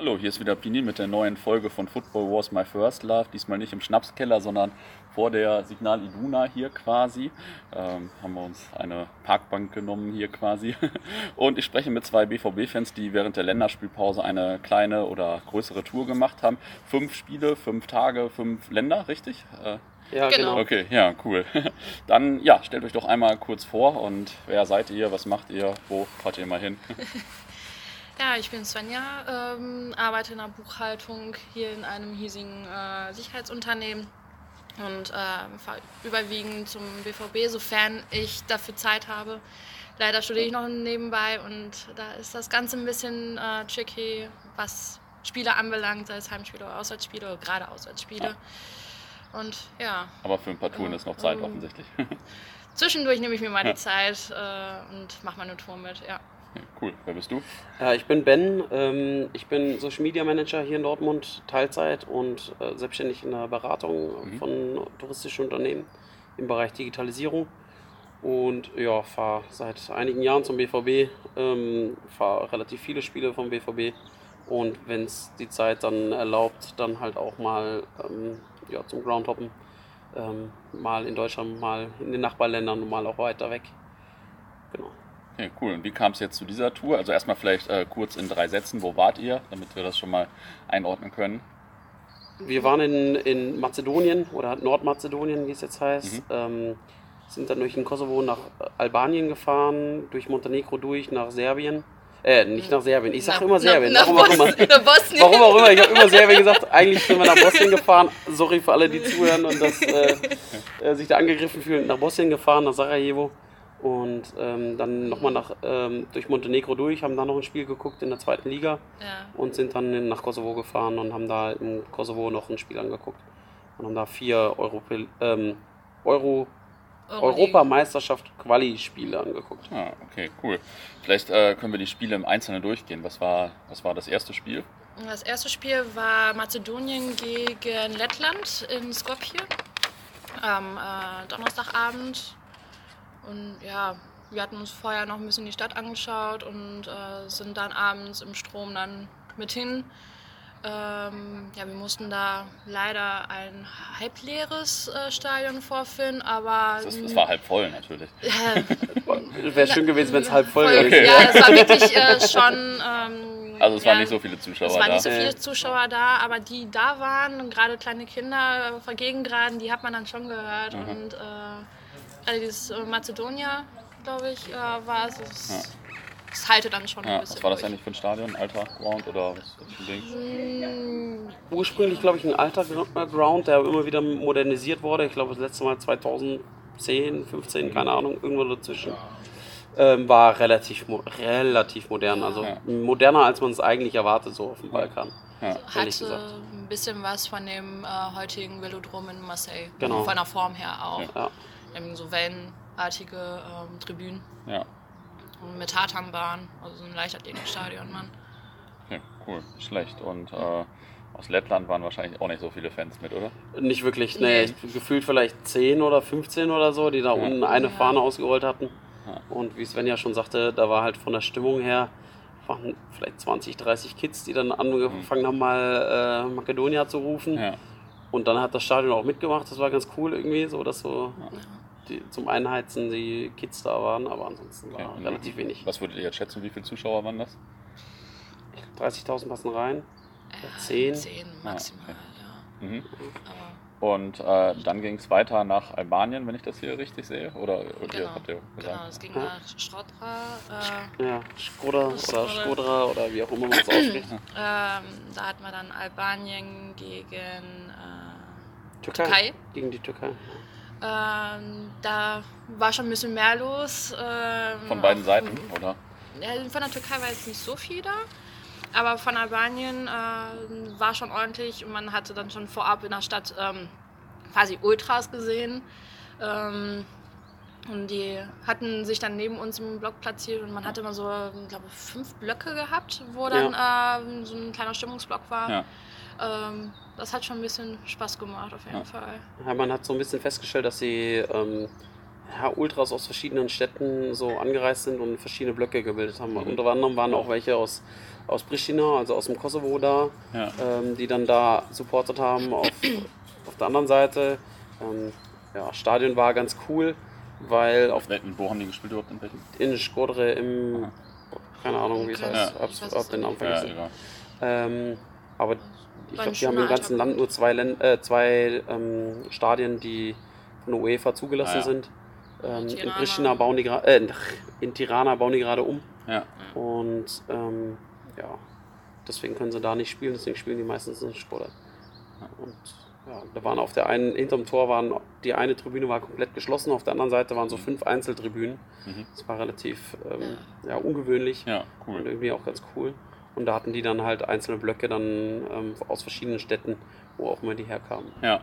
Hallo, hier ist wieder Pini mit der neuen Folge von Football Wars My First Love. Diesmal nicht im Schnapskeller, sondern vor der Signal Iduna hier quasi. Ähm, haben wir uns eine Parkbank genommen hier quasi. Und ich spreche mit zwei BVB-Fans, die während der Länderspielpause eine kleine oder größere Tour gemacht haben. Fünf Spiele, fünf Tage, fünf Länder, richtig? Äh, Ja, Genau. genau. Okay, ja, cool. Dann ja, stellt euch doch einmal kurz vor und wer seid ihr, was macht ihr, wo fahrt ihr mal hin? Ja, ich bin Svenja, ähm, arbeite in der Buchhaltung hier in einem hiesigen äh, Sicherheitsunternehmen und äh, fahre überwiegend zum BVB, sofern ich dafür Zeit habe. Leider studiere ich noch nebenbei und da ist das Ganze ein bisschen äh, tricky, was Spiele anbelangt, sei es Heimspiele oder Auswärtsspiele oder gerade Auswärtsspiele. Und ja, Aber für ein paar Touren ist noch Zeit Ähm, offensichtlich. zwischendurch nehme ich mir mal Ja. die Zeit äh, und mache mal eine Tour mit. Ja. Cool, wer bist du? Ja, ich bin Ben. Ähm, ich bin Social Media Manager hier in Dortmund, Teilzeit und äh, selbstständig in der Beratung Mhm. von touristischen Unternehmen im Bereich Digitalisierung. Und ja, fahre seit einigen Jahren zum BVB, ähm, fahre relativ viele Spiele vom BVB. Und wenn es die Zeit dann erlaubt, dann halt auch mal ähm, ja, zum Groundhoppen. Ähm, mal in Deutschland, mal in den Nachbarländern und mal auch weiter weg. Genau. Okay, cool. Und wie kam es jetzt zu dieser Tour? Also erstmal vielleicht äh, kurz in drei Sätzen, wo wart ihr, damit wir das schon mal einordnen können? Wir waren in, in Mazedonien oder Nordmazedonien, wie es jetzt heißt. Ähm, sind dann durch den Kosovo nach Albanien gefahren, durch Montenegro durch nach Serbien. Äh, nicht nach Serbien. Ich sage immer Serbien. Nach, nach, warum auch immer. Nach Bosnien. Warum auch immer. Ich habe immer Serbien gesagt. Eigentlich sind wir nach Bosnien gefahren. Sorry für alle, die zuhören und das, äh, äh, sich da angegriffen fühlen. Nach Bosnien gefahren, nach Sarajevo. Und ähm, dann nochmal nach, ähm, durch Montenegro durch, haben da noch ein Spiel geguckt in der zweiten Liga Ja. und sind dann nach Kosovo gefahren und haben da im Kosovo noch ein Spiel angeguckt und haben da vier Europä ähm, Euro. Europameisterschaft Quali-Spiele angeguckt. Ah, okay, cool. Vielleicht äh, können wir die Spiele im Einzelnen durchgehen. Was war, was war das erste Spiel? Das erste Spiel war Mazedonien gegen Lettland in Skopje am äh, Donnerstagabend. Und ja, wir hatten uns vorher noch ein bisschen die Stadt angeschaut und äh, sind dann abends im Strom dann mit hin. Ähm, ja, wir mussten da leider ein halbleeres äh, Stadion vorfinden, aber Es, es war halb voll natürlich. äh, Wäre schön gewesen, wenn es halb voll gewesen wäre. Ja, es war wirklich äh, schon. Ähm, Also es ja, waren nicht so viele Zuschauer Es waren da. nicht so viele Äh. Zuschauer da, aber die da waren gerade kleine Kinder auf der Gegend geraden, die hat man dann schon gehört. Mhm. Und äh, gerade dieses äh, Mazedonia, glaube ich, äh, war es. Es, es halte dann schon Ja, ein bisschen. was war das durch. eigentlich für ein Stadion? Alter Ground oder was, was für ein Ding? Mm, Ursprünglich, glaube ich, ein alter Gr- Ground, der immer wieder modernisiert wurde. Ich glaube, das letzte Mal 2010, 15, keine Ahnung, irgendwo dazwischen. Ähm, war relativ, mo relativ modern. Also Ja. moderner, als man es eigentlich erwartet, so auf dem Balkan. Ja. Hatte gesagt. ein bisschen was von dem äh, heutigen Velodrom in Marseille. Genau. Von der Form her auch. Ja. Ähm, So wellenartige ähm, Tribünen ja, und mit Tatanbahn, also so ein Leichtathletikstadion, Mann. okay, cool, schlecht. Und äh, aus Lettland waren wahrscheinlich auch nicht so viele Fans mit, oder? Nicht wirklich, nee. Nee. Gefühlt vielleicht 10 oder 15 oder so, die da Ja. unten eine Ja. Fahne ausgerollt hatten. Ja. Und wie Sven ja schon sagte, da war halt von der Stimmung her waren vielleicht 20, 30 Kids, die dann angefangen haben, mal äh, Makedonia zu rufen. Ja, Und dann hat das Stadion auch mitgemacht. Das war ganz cool irgendwie, so dass so Ja. Die, zum Einheizen die Kids da waren, aber ansonsten okay. war relativ wenig. Was würdet ihr jetzt schätzen, wie viele Zuschauer waren das? 30.000 passen rein. Ja, zehn. Zehn maximal, okay. ja. Mhm. Und äh, dann ging es weiter nach Albanien, wenn ich das hier richtig sehe. Oder ihr genau, habt ihr gesagt? genau, es ging Ja. nach Schrotra. Äh, Ja, Skoda oder. Skodra oder wie auch immer man es ausspricht. ähm, da hatten wir dann Albanien gegen äh, Türkei. Türkei. Gegen die Türkei. Ähm, da war schon ein bisschen mehr los. Ähm, Von beiden auch- Seiten, oder? Ja, von der Türkei war jetzt nicht so viel da. Aber von Albanien äh, war schon ordentlich und man hatte dann schon vorab in der Stadt ähm, quasi Ultras gesehen. Ähm, und die hatten sich dann neben uns im Block platziert und man hatte immer so, ich glaube, fünf Blöcke gehabt, wo dann ähm, so ein kleiner Stimmungsblock war. Ja. Ähm, das hat schon ein bisschen Spaß gemacht, auf jeden Ja. Fall. Ja, man hat so ein bisschen festgestellt, dass die ähm, ja, Ultras aus verschiedenen Städten so angereist sind und verschiedene Blöcke gebildet haben. Mhm. Unter anderem waren auch welche aus, aus Pristina, also aus dem Kosovo da, Ja. ähm, die dann da supportet haben auf, auf der anderen Seite. Ähm, ja, Stadion war ganz cool, weil auf Wo haben die gespielt überhaupt in welchem? in Skodre im, Aha. keine Ahnung wie es Ja. heißt, weiß hab es den Namen. Ja, vergessen. Ähm, aber ich glaube, die haben im ganzen Land nur zwei, Län äh, zwei ähm, Stadien, die von der UEFA zugelassen Ah, ja. sind. Ähm, in Tirana. Pristina bauen die gerade, äh, in Tirana bauen die gerade um. Ja. Und ähm, ja, deswegen können sie da nicht spielen, deswegen spielen die meistens in Skoda. Und ja, da waren auf der einen, hinterm Tor waren, die eine Tribüne war komplett geschlossen, auf der anderen Seite waren so fünf Einzeltribünen. Mhm. Das war relativ ähm, ja, ungewöhnlich Ja, und cool. irgendwie auch ganz cool. Und da hatten die dann halt einzelne Blöcke dann ähm, aus verschiedenen Städten, wo auch immer die herkamen. Ja.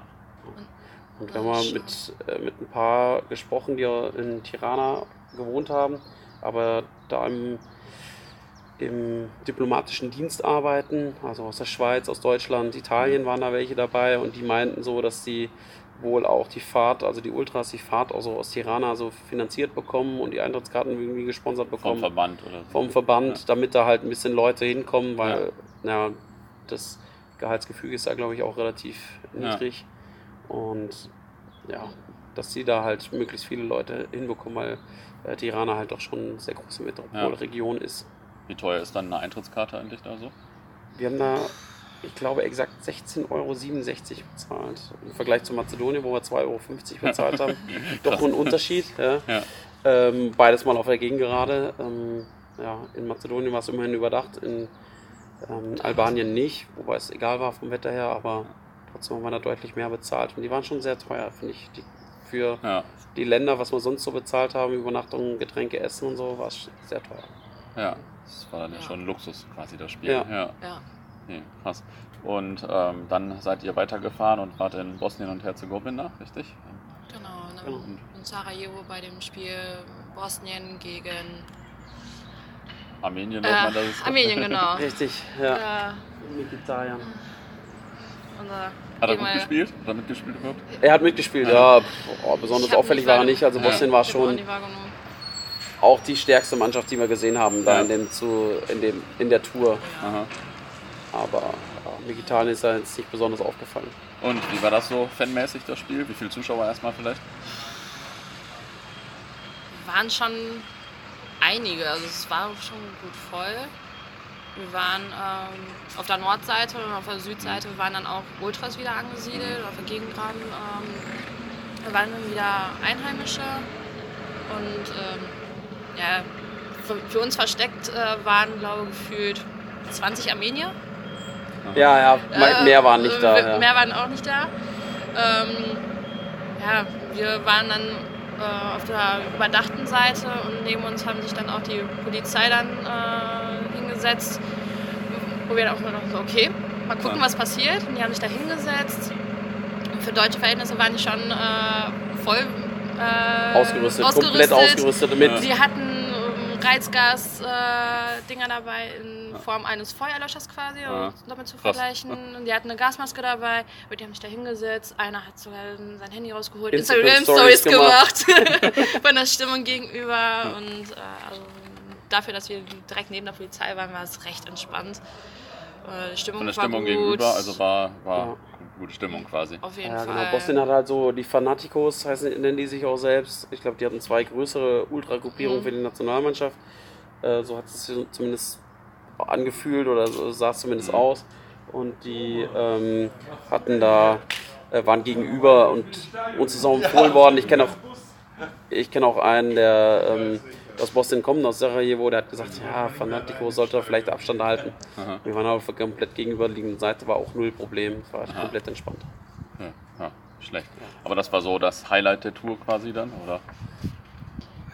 Und wir haben mit, äh, mit ein paar gesprochen, die in Tirana gewohnt haben, aber da im, im diplomatischen Dienst arbeiten, also aus der Schweiz, aus Deutschland, Italien waren da welche dabei und die meinten so, dass sie wohl auch die Fahrt, also die Ultras die Fahrt also aus Tirana so finanziert bekommen und die Eintrittskarten irgendwie gesponsert Vom bekommen Verband oder so. vom Verband, damit da halt ein bisschen Leute hinkommen, weil ja. das Gehaltsgefüge ist da glaube ich auch relativ Ja. niedrig. Und ja, dass sie da halt möglichst viele Leute hinbekommen, weil äh, Tirana halt doch schon eine sehr große Metropolregion ist. Wie teuer ist dann eine Eintrittskarte eigentlich da so? Wir haben da, ich glaube, exakt 16,67 Euro bezahlt. Im Vergleich zu Mazedonien, wo wir 2,50 Euro bezahlt haben. Doch ein Unterschied. Ja. Ja. Ähm, beides mal auf der Gegengerade. Ähm, ja, in Mazedonien war es immerhin überdacht, in ähm, Albanien nicht, wobei es egal war vom Wetter her, aber trotzdem haben wir da deutlich mehr bezahlt. Und die waren schon sehr teuer, finde ich. Die, für Ja. die Länder, was wir sonst so bezahlt haben, Übernachtung, Getränke, Essen und so, war es sehr teuer. Ja. Das war dann ja Ja. schon Luxus quasi das Spiel. Ja. Ja. Ja. Nee, krass. Und ähm, dann seid ihr weitergefahren und wart in Bosnien und Herzegowina, richtig? Genau, ne? Genau. in Sarajevo bei dem Spiel Bosnien gegen Armenien äh, man das. Armenien, genau. Richtig, ja. Ja, unser Hat er gut gespielt? Hat er mitgespielt überhaupt? Er hat mitgespielt, ja. Boah, besonders Ich hab auffällig war er nicht. Also Ja. Bosnien war hab auch schon auch die stärkste Mannschaft, die wir gesehen haben da Ja. in, dem, zu, in, dem, in der Tour. Aha. Aber Mkhitaryan ist da jetzt nicht besonders aufgefallen. Und wie war das so fanmäßig, das Spiel? Wie viele Zuschauer erstmal vielleicht? waren schon einige, also es war schon gut voll. Wir waren ähm, auf der Nordseite und auf der Südseite waren dann auch Ultras wieder angesiedelt, auf der Gegengraben. Ähm, da waren dann wieder Einheimische und ähm, ja, für, für uns versteckt äh, waren, glaube ich, gefühlt 20 Armenier. Ja, ja, Äh, mehr waren nicht da. äh, Ja. Mehr waren auch nicht da. Ähm, ja, wir waren dann äh, auf der überdachten Seite und neben uns haben sich dann auch die Polizei dann äh, hingesetzt, wo wir dann auch nur noch so, okay, mal gucken, Ja. was passiert. Und die haben sich da hingesetzt. Und für deutsche Verhältnisse waren die schon äh, voll äh, Ausgerüstet, komplett ausgerüstet mit. Sie hatten ähm, Reizgas-Dinger dabei in Form eines Feuerlöschers quasi, Ja. um damit zu Krass. vergleichen. Die hatten eine Gasmaske dabei, die haben sich da hingesetzt. Einer hat sogar sein Handy rausgeholt, Instagram-Stories gemacht von der Stimmung gegenüber. Und äh, also, dafür, dass wir direkt neben der Polizei waren, war es recht entspannt. Äh, die Stimmung Von der war Stimmung gut. gegenüber, also war, war Ja. gute Stimmung quasi. Auf jeden Ja, Fall. genau. Bosnien hat halt so die Fanaticos, heißen, nennen die sich auch selbst. Ich glaube, die hatten zwei größere Ultragruppierungen Mhm. für die Nationalmannschaft. Äh, so hat es zumindest angefühlt oder so sah es zumindest aus. Und die ähm, hatten da, äh, waren gegenüber und uns ist auch empfohlen worden. Ich kenne auch, ich kenne auch einen, der ähm, aus Bosnien kommt, aus Sarajevo, der hat gesagt, ja, Fanatico sollte vielleicht Abstand halten. Aha. Wir waren aber auf der komplett gegenüberliegenden Seite, war auch null Problem. War Aha. komplett entspannt. Ja, ja, schlecht. Aber das war so das Highlight der Tour quasi dann, oder?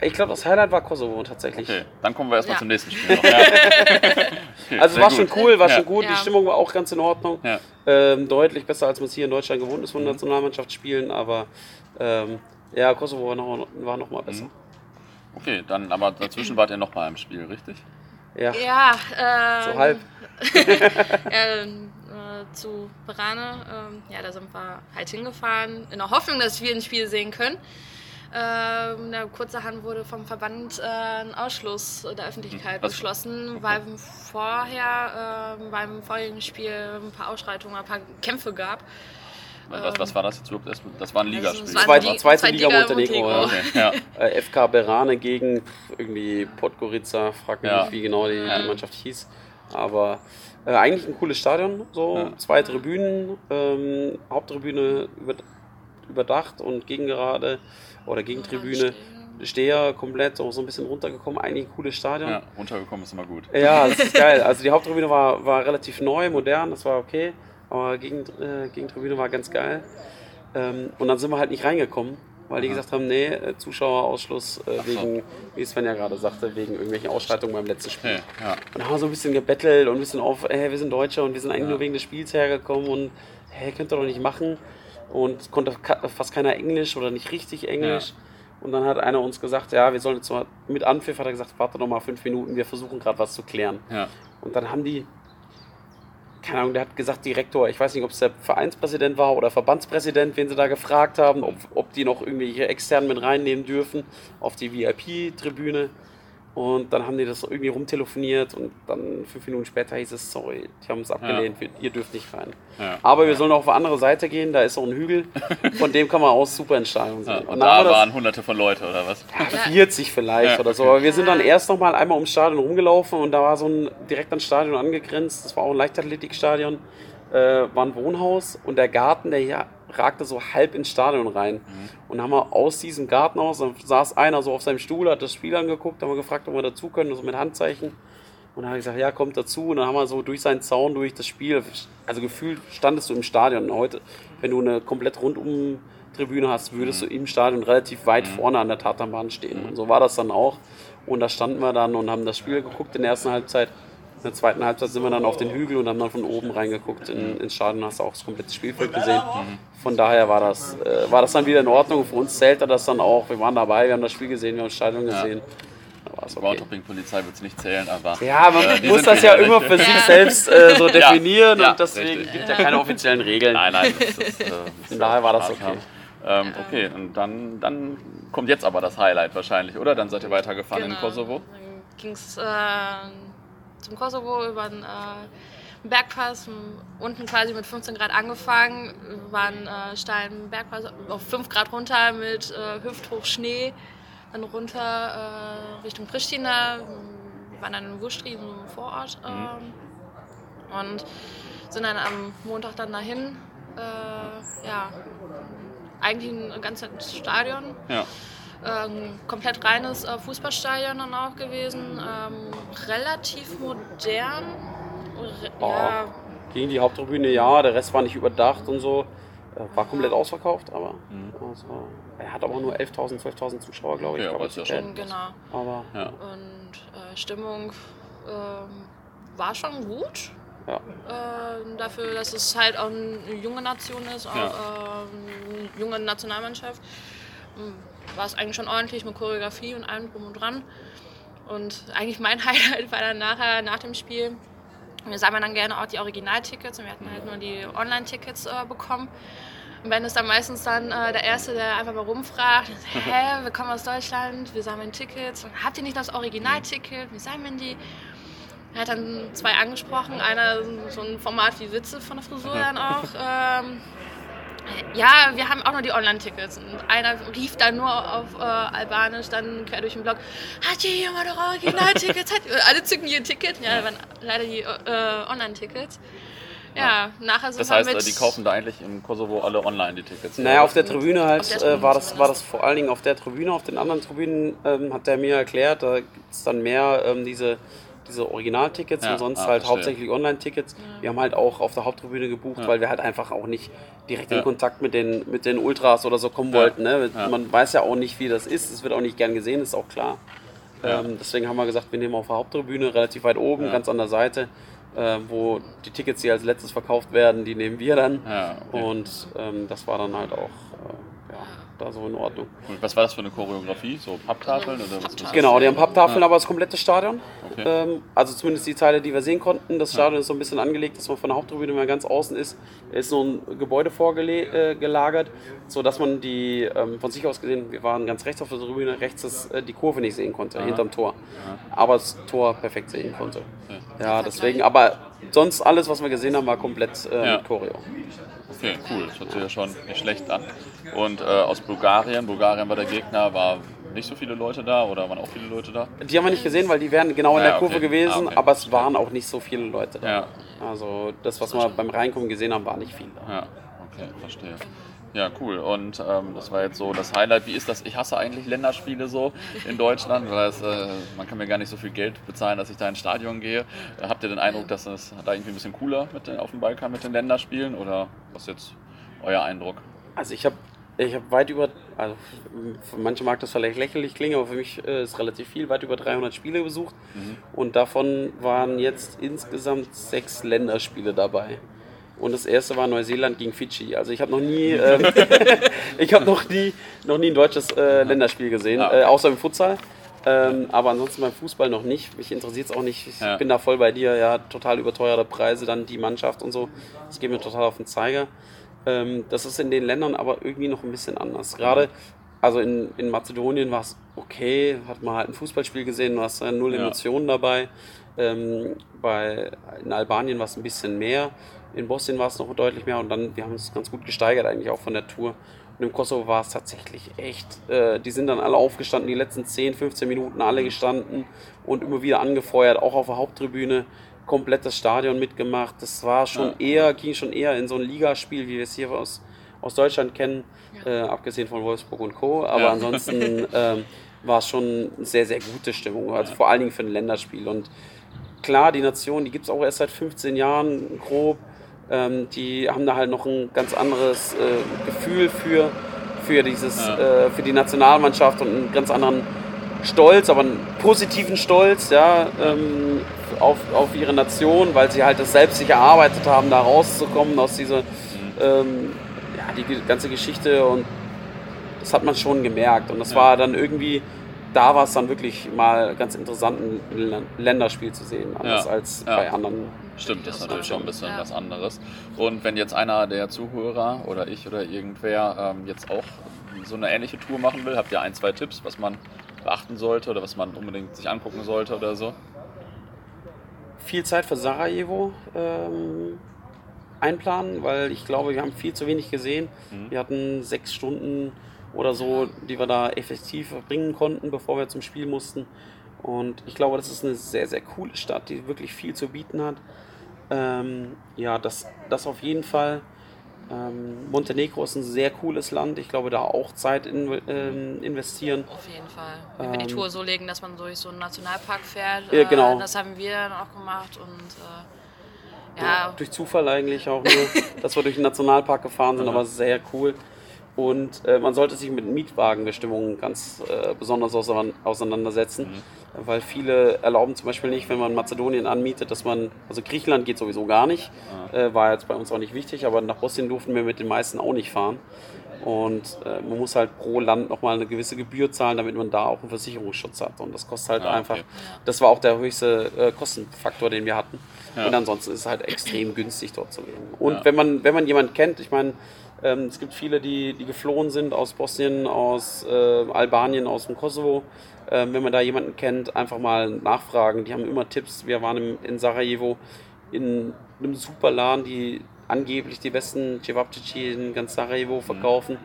Ich glaube, das Highlight war Kosovo tatsächlich. Okay, dann kommen wir erstmal Ja. zum nächsten Spiel noch. Ja. Okay, Also war gut. schon cool, war Ja. schon gut. Die. Stimmung war auch ganz in Ordnung. Ja. Ähm, deutlich besser, als man es hier in Deutschland gewohnt ist von Mhm. Nationalmannschaftsspielen. Aber ähm, ja, Kosovo war noch, war noch mal besser. Mhm. Okay, dann aber dazwischen wart ihr noch mal im Spiel, richtig? Ja, Ja, ähm, so halb. ähm, äh, zu Berane. Ähm, ja, da sind wir halt hingefahren, in der Hoffnung, dass wir ein Spiel sehen können. Ähm, kurzerhand wurde vom Verband äh, ein Ausschluss der Öffentlichkeit Was? beschlossen, weil vorher äh, beim vorherigen Spiel ein paar Ausschreitungen, ein paar Kämpfe gab. Was, was war das jetzt überhaupt? Das- Das war ein Also, Ligaspiel. es waren Zweite- die- zweite Liga Montenegro, ja. Okay, ja. Äh, FK Berane gegen irgendwie Podgorica, frag mich Ja. nicht, wie genau die, Ja. die Mannschaft hieß. Aber äh, eigentlich ein cooles Stadion, so Ja. zwei Tribünen, ähm, Haupttribüne über, überdacht und Gegengerade oder Gegentribüne, Steher komplett auch so ein bisschen runtergekommen, eigentlich ein cooles Stadion. ja, runtergekommen ist immer gut. Ja, das ist geil. Also die Haupttribüne war, war relativ neu, modern, das war okay. Aber gegen, äh, Gegentribüne war ganz geil. Ähm, und dann sind wir halt nicht reingekommen, weil die Aha. gesagt haben, nee, äh, Zuschauerausschluss äh, Ach so. wegen, wie Sven ja gerade sagte, wegen irgendwelchen Ausschreitungen beim letzten Spiel. Okay, ja. Und dann haben wir so ein bisschen gebettelt und ein bisschen auf, hey, wir sind Deutsche und wir sind eigentlich Ja. nur wegen des Spiels hergekommen und hey, könnt ihr doch nicht machen. Und konnte fast keiner Englisch oder nicht richtig Englisch. Und dann hat einer uns gesagt, ja, wir sollen jetzt mal mit Anpfiff, hat er gesagt, warte noch mal fünf Minuten, wir versuchen gerade was zu klären. ja. Und dann haben die, keine Ahnung, der hat gesagt, Direktor, ich weiß nicht, ob es der Vereinspräsident war oder Verbandspräsident, wen sie da gefragt haben, ob, ob die noch irgendwelche externen mit reinnehmen dürfen auf die VIP-Tribüne. Und dann haben die das irgendwie rumtelefoniert und dann fünf Minuten später hieß es, sorry, die haben es abgelehnt, wir- ihr dürft nicht rein. ja. Aber wir sollen auf eine andere Seite gehen, da ist auch ein Hügel, von dem kann man aus super ins Stadion Ja, sehen. und haben da wir das- waren hunderte von Leuten, oder was? ja, 40 vielleicht Ja, oder so. Aber wir sind dann erst noch mal einmal ums Stadion rumgelaufen und da war so ein direkt ans Stadion angegrenzt. Das war auch ein Leichtathletikstadion, äh, war ein Wohnhaus und der Garten, der hier ragte so halb ins Stadion rein. Und haben wir aus diesem Garten aus, dann saß einer so auf seinem Stuhl, hat das Spiel angeguckt, haben wir gefragt, ob wir dazu können, so mit Handzeichen. Und dann hat er gesagt, ja, kommt dazu. Und dann haben wir so durch seinen Zaun, durch das Spiel, also gefühlt standest du im Stadion. Heute, wenn du eine komplett rundum Tribüne hast, würdest du im Stadion relativ weit vorne an der Tatanbahn stehen. Und so war das dann auch. Und da standen wir dann und haben das Spiel geguckt in der ersten Halbzeit. In der zweiten Halbzeit sind wir dann auf den Hügel und haben dann von oben reingeguckt in, ins Stadion. Hast du auch das komplette Spielfeld gesehen. Von daher war das, äh, war das dann wieder in Ordnung. Für uns zählte das dann auch. Wir waren dabei, wir haben das Spiel gesehen, wir haben das Stadion Ja. gesehen. Da war es okay. Groundhopping-Polizei wird es nicht zählen, aber. Ja, man äh, muss das ja immer für sich selbst äh, so Ja, definieren ja, und deswegen richtig. gibt es ja keine offiziellen Regeln. Nein, nein, das ist, äh, Von daher war das okay. Ähm, okay, und dann, dann kommt jetzt aber das Highlight wahrscheinlich, oder? Dann seid ihr weitergefahren in Kosovo. Genau. Dann ging es äh, zum Kosovo über den äh, Bergpass, unten quasi mit 15 Grad angefangen, war ein äh, steilen Bergpass auf 5 Grad runter mit äh, hüfthoch Schnee, dann runter äh, Richtung Pristina, wir waren dann in Wustri, so einem Vorort, ähm, und sind dann am Montag dann dahin. Äh, ja, eigentlich ein ganz nettes Stadion. Ja. Ähm, komplett reines äh, Fußballstadion dann auch gewesen. Ähm, relativ modern. Oh. Ja, Gegen die Haupttribüne ja, der Rest war nicht überdacht und so. Äh, War komplett ausverkauft, aber Mhm. also, er hat aber nur 11.000, 12.000 Zuschauer, glaube ich. Okay, aber ist ja schon- genau. Aber Ja. Und äh, Stimmung ähm, war schon gut. ja, Ähm, dafür, dass es halt auch eine junge Nation ist, auch Ja. ähm, eine junge Nationalmannschaft, ähm, war es eigentlich schon ordentlich mit Choreografie und allem drum und dran. Und eigentlich mein Highlight war dann nachher, nach dem Spiel, wir sammeln dann gerne auch die Originaltickets und wir hatten halt nur die Online-Tickets äh, bekommen. Und Ben ist dann meistens dann äh, der Erste, der einfach mal rumfragt, hä, wir kommen aus Deutschland, wir sammeln Tickets. Und habt ihr nicht das Originalticket? Wir sammeln die. Er hat dann zwei angesprochen, einer so ein Format wie Witze von der Frisur dann auch. Ähm, ja, wir haben auch nur die Online-Tickets. Und einer rief dann nur auf äh, Albanisch, dann quer durch den Blog, hat hier jemand noch Original-Tickets? Hat- Alle zücken ihr Ticket. Ja, das waren leider die äh, Online-Tickets. Ja, nachher sind Das wir heißt, mit... äh, die kaufen da eigentlich im Kosovo alle online die Tickets. Naja, auf der Tribüne halt der äh, Tribüne war, das, war das vor allen Dingen auf der Tribüne. Auf den anderen Tribünen ähm, hat der mir erklärt, da gibt es dann mehr ähm, diese, diese Originaltickets Ja, und sonst ah, halt verstehe. hauptsächlich Online-Tickets. Wir haben halt auch auf der Haupttribüne gebucht, Ja. weil wir halt einfach auch nicht direkt Ja. in Kontakt mit den, mit den Ultras oder so kommen Ja. wollten. Ne? Man weiß ja auch nicht, wie das ist. Es wird auch nicht gern gesehen, ist auch klar. Ähm, deswegen haben wir gesagt, wir nehmen auf der Haupttribüne relativ weit oben, ganz an der Seite. äh, wo die Tickets, die als letztes verkauft werden, die nehmen wir dann. Okay. Und ähm, das war dann halt auch, äh, ja, da so in Ordnung. Und was war das für eine Choreografie? So Papptafeln oder was? Genau, die haben Papptafeln, Ja. aber das komplette Stadion. Okay. Ähm, also zumindest die Teile, die wir sehen konnten. Das Stadion ist so ein bisschen angelegt, dass man von der Haupttribüne mal ganz außen ist. Ist so ein Gebäude vorgelagert, äh, sodass man die ähm, von sich aus gesehen, wir waren ganz rechts auf der Tribüne, rechts das, äh, die Kurve nicht sehen konnte, hinterm Tor. Aber das Tor perfekt sehen konnte. Ja, deswegen, aber sonst alles, was wir gesehen haben, war komplett äh, Ja. mit Choreo. Okay, cool. Das hört sich ja schon nicht schlecht an. Und äh, aus Bulgarien, Bulgarien war der Gegner, war nicht so viele Leute da oder waren auch viele Leute da? Die haben wir nicht gesehen, weil die wären genau in Ja, der Kurve okay. gewesen, Ah, okay. aber es waren auch nicht so viele Leute da. Ja. Also das, was wir beim Reinkommen gesehen haben, war nicht viel da. Ja, okay, verstehe. Ja, cool. Und ähm, das war jetzt so das Highlight. Wie ist das? Ich hasse eigentlich Länderspiele so in Deutschland, weil es, äh, man kann mir gar nicht so viel Geld bezahlen, dass ich da ins Stadion gehe. Äh, habt ihr den Eindruck, dass es da irgendwie ein bisschen cooler mit den, auf dem Balkan mit den Länderspielen oder was ist jetzt euer Eindruck? Also ich habe ich hab weit über, also für manche mag das vielleicht lächerlich klingen, aber für mich äh, ist relativ viel, weit über 300 Spiele besucht und davon waren jetzt insgesamt sechs Länderspiele dabei. Und das erste war Neuseeland gegen Fidschi. Also ich habe noch nie, ähm, ich habe noch nie, noch nie ein deutsches äh, Länderspiel gesehen, Ja. äh, außer im Futsal. Ähm, aber ansonsten beim Fußball noch nicht. Mich interessiert es auch nicht. Ich Ja. bin da voll bei dir. Ja, total überteuerte Preise, dann die Mannschaft und so. Das geht mir total auf den Zeiger. Ähm, das ist in den Ländern aber irgendwie noch ein bisschen anders. Gerade, also in, in Mazedonien war es okay, hat man halt ein Fußballspiel gesehen, du hast ja null Ja. Emotionen dabei. Ähm, bei, in Albanien war es ein bisschen mehr, in Bosnien war es noch deutlich mehr und dann, wir haben uns ganz gut gesteigert eigentlich auch von der Tour. Und im Kosovo war es tatsächlich echt, äh, die sind dann alle aufgestanden, die letzten 10, 15 Minuten alle gestanden und immer wieder angefeuert, auch auf der Haupttribüne komplett das Stadion mitgemacht. Das war schon eher, ging schon eher in so ein Ligaspiel, wie wir es hier aus, aus Deutschland kennen, äh, abgesehen von Wolfsburg und Co. Aber Ja. ansonsten ähm, war es schon eine sehr, sehr gute Stimmung, also vor allen Dingen für ein Länderspiel. Und klar, die Nation, die gibt es auch erst seit 15 Jahren grob. Ähm, die haben da halt noch ein ganz anderes äh, Gefühl für, für, dieses, Ja. äh, für die Nationalmannschaft und einen ganz anderen Stolz, aber einen positiven Stolz ja, ähm, auf, auf ihre Nation, weil sie halt das selbst sich erarbeitet haben, da rauszukommen aus dieser ähm, ja, die ganze Geschichte und das hat man schon gemerkt. Und das Ja. war dann irgendwie, da war es dann wirklich mal ganz interessant, ein Län- Länderspiel zu sehen, anders Ja. als Ja. bei anderen. Stimmt, das ist natürlich schon ein bisschen Ja. was anderes. Und wenn jetzt einer der Zuhörer oder ich oder irgendwer ähm, jetzt auch so eine ähnliche Tour machen will, habt ihr ein, zwei Tipps, was man beachten sollte oder was man unbedingt sich angucken sollte oder so? Viel Zeit für Sarajevo ähm, einplanen, weil ich glaube, wir haben viel zu wenig gesehen. Mhm. Wir hatten sechs Stunden oder so, die wir da effektiv verbringen konnten, bevor wir zum Spiel mussten. Und ich glaube, das ist eine sehr, sehr coole Stadt, die wirklich viel zu bieten hat. Ähm, ja, das, das auf jeden Fall. Ähm, Montenegro ist ein sehr cooles Land. Ich glaube, da auch Zeit in, ähm, investieren. Auf jeden Fall. Wenn wir die Ähm, Tour so legen, dass man durch so einen Nationalpark fährt, Ja, genau. äh, das haben wir dann auch gemacht und äh, ja, Durch Zufall eigentlich auch nur, dass wir durch den Nationalpark gefahren sind, aber sehr cool. Und äh, man sollte sich mit Mietwagenbestimmungen ganz äh, besonders ausein- auseinandersetzen, weil viele erlauben zum Beispiel nicht, wenn man Mazedonien anmietet, dass man, also Griechenland geht sowieso gar nicht, äh, war jetzt bei uns auch nicht wichtig, aber nach Bosnien durften wir mit den meisten auch nicht fahren. Und äh, man muss halt pro Land nochmal eine gewisse Gebühr zahlen, damit man da auch einen Versicherungsschutz hat. Und das kostet halt Ah, okay. einfach, das war auch der höchste äh, Kostenfaktor, den wir hatten. Ja. Und ansonsten ist es halt extrem günstig dort zu leben. Und Ja. wenn man wenn man jemanden kennt, ich meine, ähm, es gibt viele, die, die geflohen sind aus Bosnien, aus äh, Albanien, aus dem Kosovo. Ähm, wenn man da jemanden kennt, einfach mal nachfragen. Die haben immer Tipps. Wir waren im, in Sarajevo in einem super Laden, die angeblich die besten Cevapcici in ganz Sarajevo verkaufen.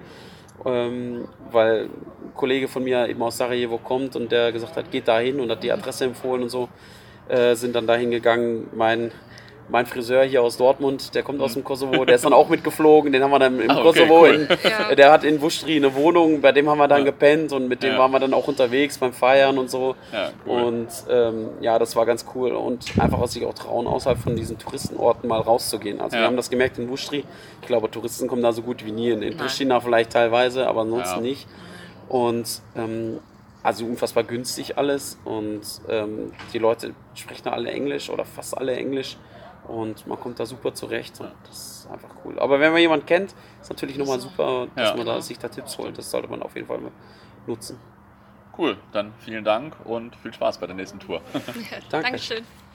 Ähm, weil ein Kollege von mir eben aus Sarajevo kommt und der gesagt hat, geht da hin und hat die Adresse empfohlen und so, äh, sind dann dahin gegangen. Mein, mein Friseur hier aus Dortmund, der kommt aus dem Kosovo, der ist dann auch mitgeflogen, den haben wir dann im Ah, okay, Kosovo, cool. in, Ja. der hat in Wuschtri eine Wohnung, bei dem haben wir dann Ja. gepennt und mit dem Ja. waren wir dann auch unterwegs beim Feiern und so. Ja, cool. Und ähm, ja, das war ganz cool und einfach sich auch trauen, außerhalb von diesen Touristenorten mal rauszugehen. Also Ja. wir haben das gemerkt in Wuschtri. Ich glaube, Touristen kommen da so gut wie nie in. In. Pristina vielleicht teilweise, aber ansonsten Ja. nicht. Und ähm, also unfassbar günstig alles und ähm, die Leute sprechen da alle Englisch oder fast alle Englisch und man kommt da super zurecht und das ist einfach cool. Aber wenn man jemanden kennt, ist natürlich nochmal super, dass Ja. man da sich da Tipps holt. Das sollte man auf jeden Fall mal nutzen. Cool, dann vielen Dank und viel Spaß bei der nächsten Tour. Danke. Dankeschön.